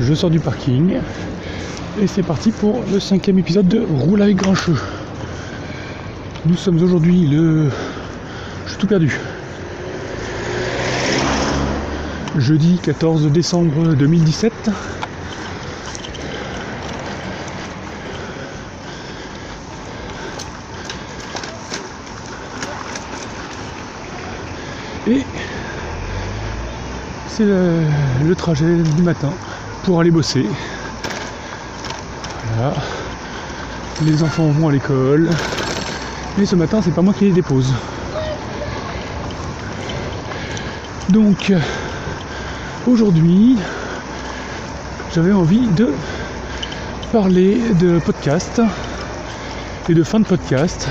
Je sors du parking et c'est parti pour le cinquième épisode de Roule avec Grincheux. Nous sommes aujourd'hui le. Je suis tout perdu. Jeudi 14 décembre 2017. Et c'est le, trajet du matin pour aller bosser. Les enfants vont à l'école. Mais ce matin, c'est pas moi qui les dépose. Donc, aujourd'hui, j'avais envie de parler de podcast et de fin de podcast.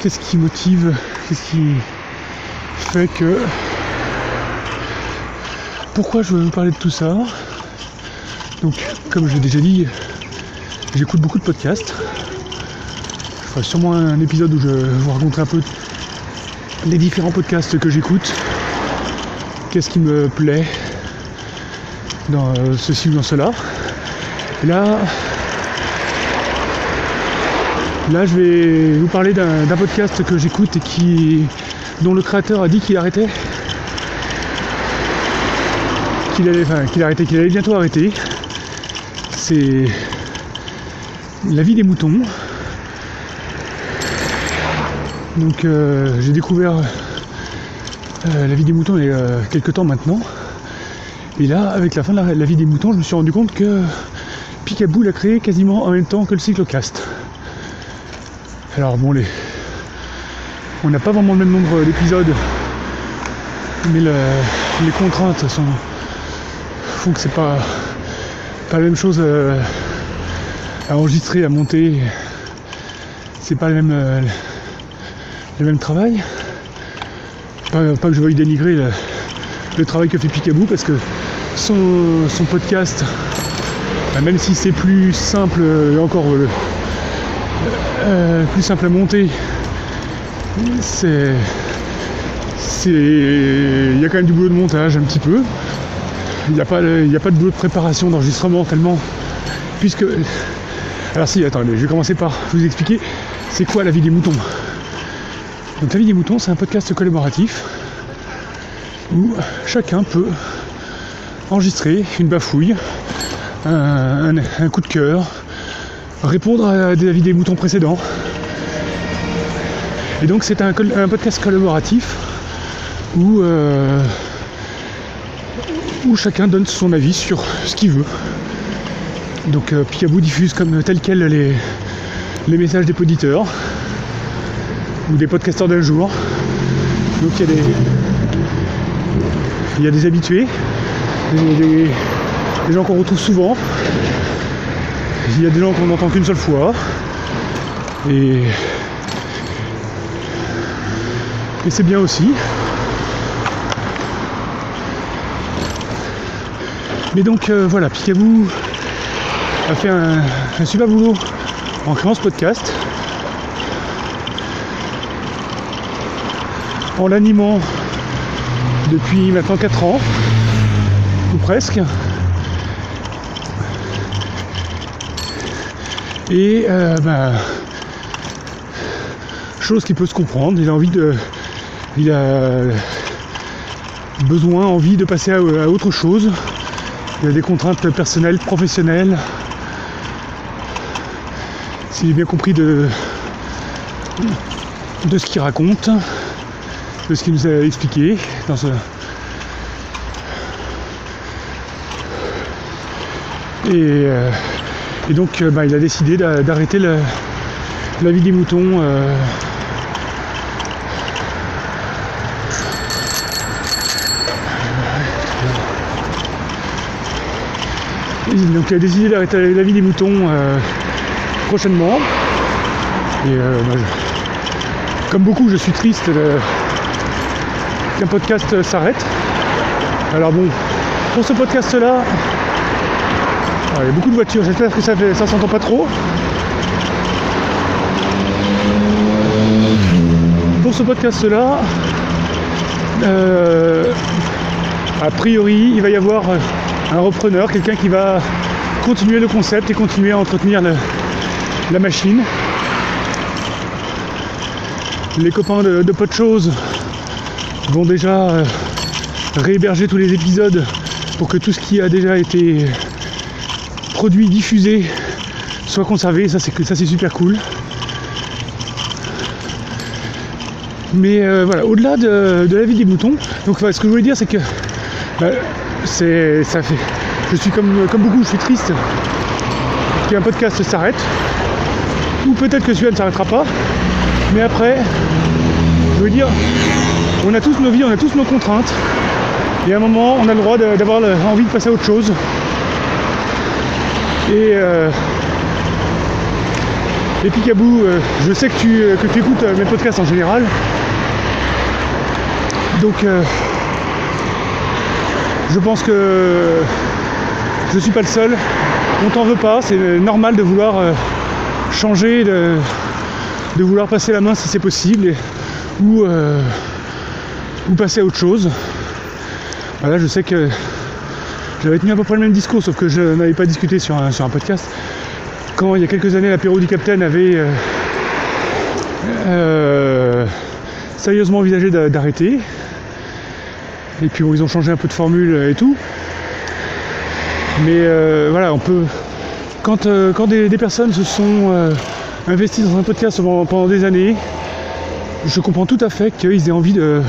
Qu'est-ce qui motive Qu'est-ce qui fait que pourquoi je veux vous parler de tout ça? Donc, comme je l'ai déjà dit, j'écoute beaucoup de podcasts. Je ferai sûrement un épisode où je vous raconterai un peu les différents podcasts que j'écoute, qu'est-ce qui me plaît dans ceci ou dans cela. Et là, je vais vous parler d'un podcast que j'écoute et qui, dont le créateur a dit qu'il arrêtait qu'il arrêtait, qu'il allait bientôt arrêter. C'est la vie des moutons. Donc euh, j'ai découvert euh, la vie des moutons il y a quelques temps maintenant. Et là, avec la fin de la, vie des moutons, je me suis rendu compte que Picaboo l'a créé quasiment en même temps que le cyclocast. Alors bon, les... on n'a pas vraiment le même nombre d'épisodes, mais les contraintes sont, que c'est pas, pas la même chose euh, à enregistrer, à monter. C'est pas le même, euh, le même travail. Pas, que je veuille dénigrer le, travail que fait Picaboo parce que son, podcast, bah, même si c'est plus simple et encore euh, plus simple à monter, c'est il y a quand même du boulot de montage un petit peu il n'y a, pas, de de préparation, d'enregistrement tellement. Puisque. Alors si, attendez, je vais commencer par vous expliquer c'est quoi la vie des moutons? Donc la vie des moutons, c'est un podcast collaboratif où chacun peut enregistrer une bafouille, un, coup de cœur, répondre à des avis des moutons précédents. Et donc c'est un, podcast collaboratif où euh, où chacun donne son avis sur ce qu'il veut. Donc euh, diffuse comme tel quel les, messages des poditeurs ou des podcasteurs d'un jour. Donc il y a des, il y a des habitués, des, gens qu'on retrouve souvent, il y a des gens qu'on n'entend qu'une seule fois. Et c'est bien aussi. Mais donc euh, voilà, Picaboo a fait un, super boulot en créant ce podcast. En l'animant depuis maintenant 4 ans, ou presque. Et euh, bah, chose qui peut se comprendre, il a envie de. Il a besoin, envie de passer à autre chose, il y a des contraintes personnelles, professionnelles. Si j'ai bien compris de, de ce qu'il raconte, de ce qu'il nous a expliqué dans ce. Et, euh, donc euh, bah, il a décidé d'arrêter la, vie des moutons. Euh, donc il a décidé d'arrêter la vie des moutons euh, prochainement. Et euh, comme beaucoup, je suis triste qu'un podcast s'arrête. Alors bon, pour ce podcast-là, il y a beaucoup de voitures, j'espère que ça, ça s'entend pas trop. Pour ce podcast-là, euh, a priori, il va y avoir un repreneur, quelqu'un qui va continuer le concept et continuer à entretenir la machine. Les copains de, de vont déjà euh, réhéberger tous les épisodes pour que tout ce qui a déjà été produit, diffusé, soit conservé. Ça c'est super cool. Mais euh, voilà, au-delà de, la vie des moutons, donc ce que je voulais dire c'est que bah, c'est ça fait. Je suis comme, comme beaucoup, je suis triste qu'un podcast s'arrête. Ou peut-être que celui-là ne s'arrêtera pas. Mais après, je veux dire, on a tous nos vies, on a tous nos contraintes. Et à un moment, on a le droit d'avoir envie de passer à autre chose. Et, euh, et Picabou, euh, je sais que tu, que tu écoutes mes podcasts en général. Donc, euh, je pense que je ne suis pas le seul. On t'en veut pas, c'est normal de vouloir euh, changer, de, vouloir passer la main si c'est possible, euh, ou, passer à autre chose. Voilà, je sais que j'avais tenu à peu près le même discours, sauf que je n'avais pas discuté sur un, podcast. Quand il y a quelques années, l'apéro du Capitaine avait euh, sérieusement envisagé d'arrêter. Et puis ils ont changé un peu de formule et tout. Mais euh, voilà, on peut. Quand, euh, quand des, personnes se sont euh, investies dans un podcast pendant, des années, je comprends tout à fait qu'ils aient envie de,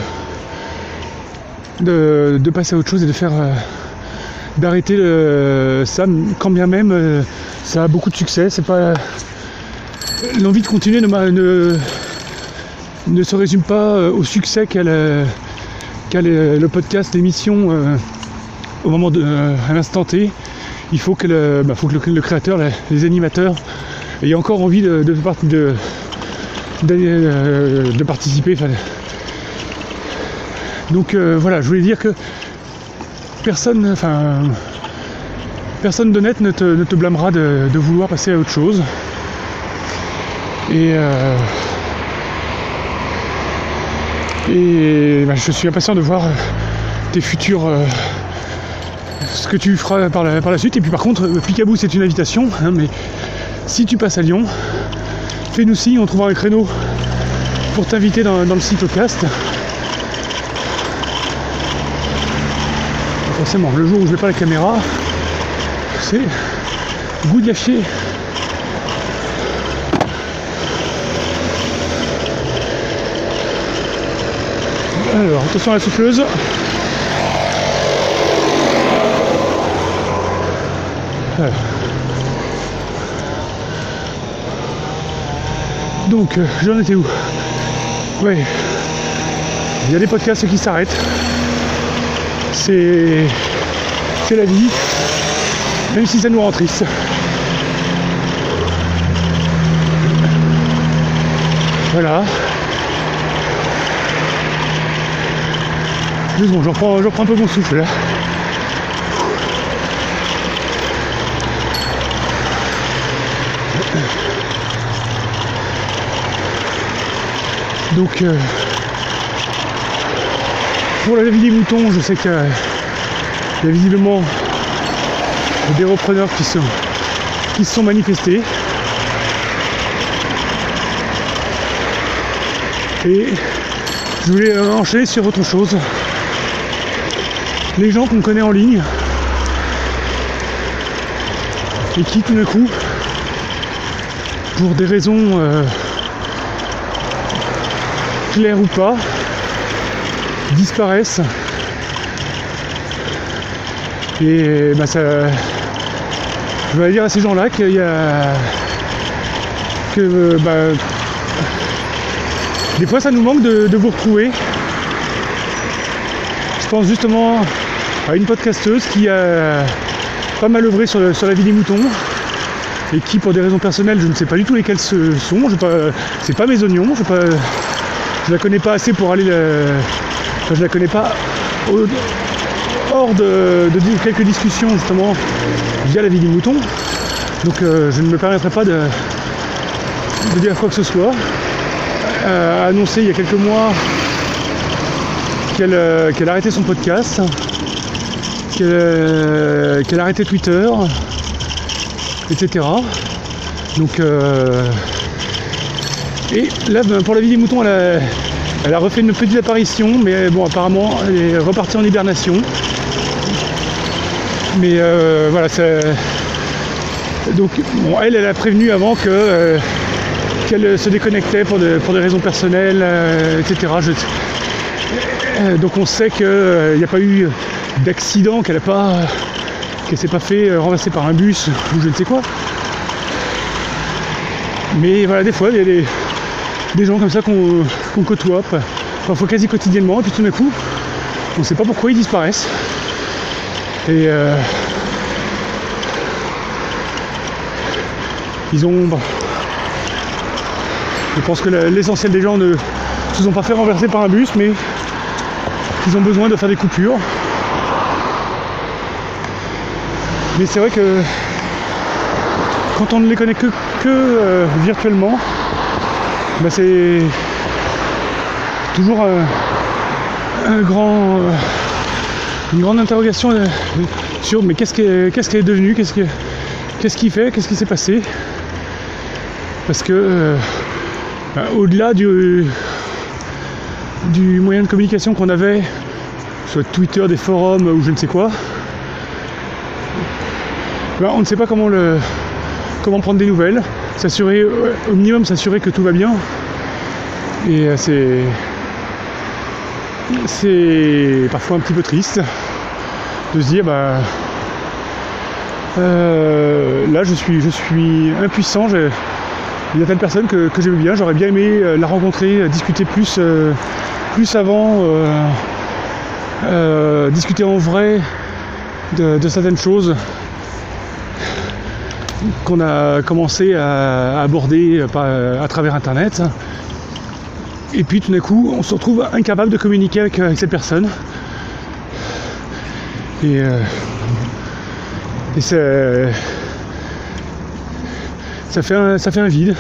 de, passer à autre chose et de faire. d'arrêter ça, quand bien même ça a beaucoup de succès. C'est pas. L'envie de continuer ne, ne, ne, se résume pas au succès qu'elle le podcast, l'émission au moment de, euh, à l'instant T, il faut que le, bah, créateur, les animateurs aient encore envie de, de, euh, participer. Donc euh, voilà, je voulais dire que personne, enfin, personne d'honnête ne te, ne te blâmera de, vouloir passer à autre chose. Et, et bah, je suis impatient de voir tes futurs ce que tu feras par la, suite. Et puis par contre, euh, Picabou c'est une invitation, hein, mais si tu passes à Lyon, fais-nous signe, on trouvera un créneau pour t'inviter dans, le cyclocast. Forcément, le jour où je n'ai pas la caméra, c'est goût de gâcher. Alors, attention à la souffleuse. Donc, euh, j'en étais où? Ouais. Il y a des podcasts qui s'arrêtent. C'est. C'est la vie. Même si ça nous rend triste. Voilà. Deux secondes, un peu mon souffle là. Donc euh, pour la vie des moutons, je sais qu'il y, a visiblement des repreneurs qui, sont, qui se sont manifestés. Et je voulais enchaîner sur autre chose. Les gens qu'on connaît en ligne et qui tout d'un coup, pour des raisons euh, clair ou pas, disparaissent. Et bah ça. Je vais dire à ces gens-là qu'il y a. que bah, des fois ça nous manque de, vous retrouver. Je pense justement à une podcasteuse qui a pas mal œuvré sur, la vie des moutons et qui pour des raisons personnelles je ne sais pas du tout lesquelles ce sont, c'est pas mes oignons, je pas, je la connais pas assez pour aller. Enfin, je la connais pas hors de, quelques discussions justement via la vie du mouton. Donc euh, je ne me permettrai pas de, dire quoi que ce soit. Euh, annoncé il y a quelques mois qu'elle euh, qu'elle arrêtait son podcast. qu'elle euh, a arrêté Twitter, etc. Donc, euh, et là, ben, pour la vie des moutons, elle a, a refait une petite apparition, mais bon, apparemment, elle est repartie en hibernation. Mais euh, voilà. Donc, bon, elle, elle a prévenu avant que. euh, qu'elle se déconnectait pour, de- pour des raisons personnelles, etc. donc on sait qu'il n'y a pas eu d'accident, qu'elle a pas, qu'elle s'est pas fait euh, renverser par un bus ou je ne sais quoi. Mais voilà, des fois, il y a des, des gens comme ça qu'on côtoie, pa- parfois quasi quotidiennement, et puis tout d'un coup, on ne sait pas pourquoi ils disparaissent. Et euh, ils ont. bah, je pense que l'essentiel des gens ne se sont pas fait renverser par un bus, mais ils ont besoin de faire des coupures. Mais c'est vrai que quand on ne les connaît que, que, euh, virtuellement, bah c'est toujours un, un grand, euh, une grande interrogation euh, sur mais qu'est-ce qu'elle qu'est-ce qu'elle est devenue, qu'est-ce que- qu'est-ce qu'il fait, qu'est-ce qui s'est passé? Parce que euh, bah, au-delà du, du moyen de communication qu'on avait, soit Twitter, des forums ou je ne sais quoi, bah, on ne sait pas comment, le, comment prendre des nouvelles, s'assurer, euh, au minimum s'assurer que tout va bien. Et euh, c'est. C'est parfois un petit peu triste de se dire bah là je suis je suis impuissant, il y a telle personne que, que j'aime bien, j'aurais bien aimé euh, la rencontrer, euh, discuter plus, euh, plus avant, discuter en vrai de, certaines choses qu'on a commencé à aborder à travers internet. Et puis tout d'un coup, on se retrouve incapable de communiquer avec, cette personne. Et c'est- ça, fait un, ça fait un vide.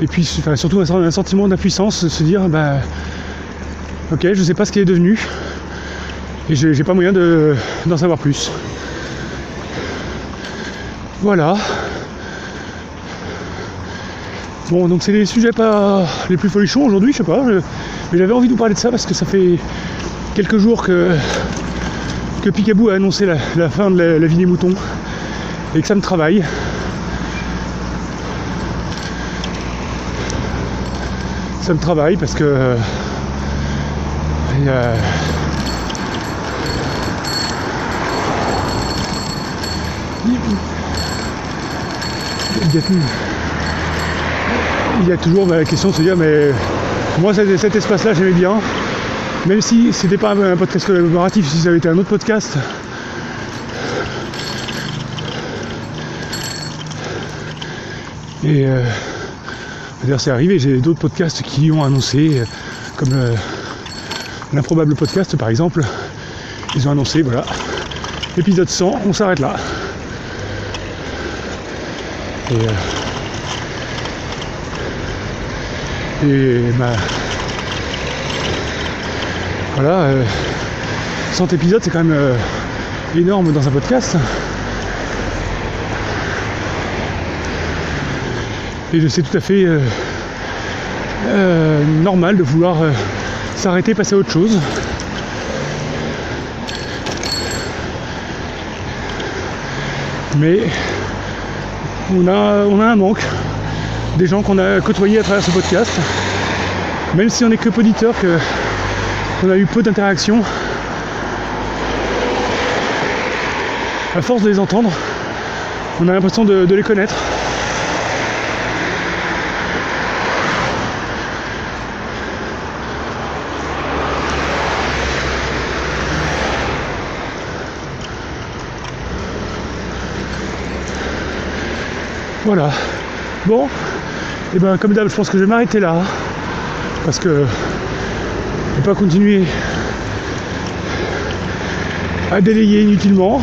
Et puis surtout un, sentiment d'impuissance, se dire bah, ok, je sais pas ce qu'elle est devenue. Et j'ai pas moyen de- d'en savoir plus. Voilà. Bon, donc c'est les sujets pas les plus folichons aujourd'hui, je sais pas. mais j'avais envie de vous parler de ça parce que ça fait quelques jours que, que a annoncé la, la fin de la, la vie des moutons et que ça me travaille. Ça me travaille parce que euh, il y a- il y a toujours la question de se dire mais moi cet, cet espace-là j'aimais bien, même si c'était pas un, un podcast collaboratif, si ça avait été un autre podcast. Et euh, d'ailleurs c'est arrivé, j'ai d'autres podcasts qui ont annoncé, euh, comme le- l'improbable podcast par exemple, ils ont annoncé voilà, épisode 100, on s'arrête là. Et, euh, bah, voilà, euh, 100 épisodes, c'est quand même euh, énorme dans un podcast. Et c'est tout à fait euh, euh, normal de vouloir euh, s'arrêter, passer à autre chose. Mais on a, on a un manque des gens qu'on a côtoyés à travers ce podcast. Même si on n'est que peu d'auditeurs, que on a eu peu d'interactions, à force de les entendre, on a l'impression de les connaître. Voilà. Bon, et ben comme d'hab, je pense que je vais m'arrêter là. Parce que je ne pas continuer à délayer inutilement.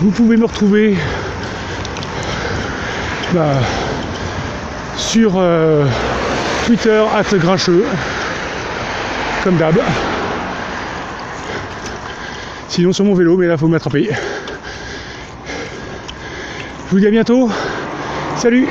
Vous pouvez me retrouver bah, sur euh, Twitter at grincheux, comme d'hab. Sinon sur mon vélo, mais là faut m'attraper. Je vous dis à bientôt. Salut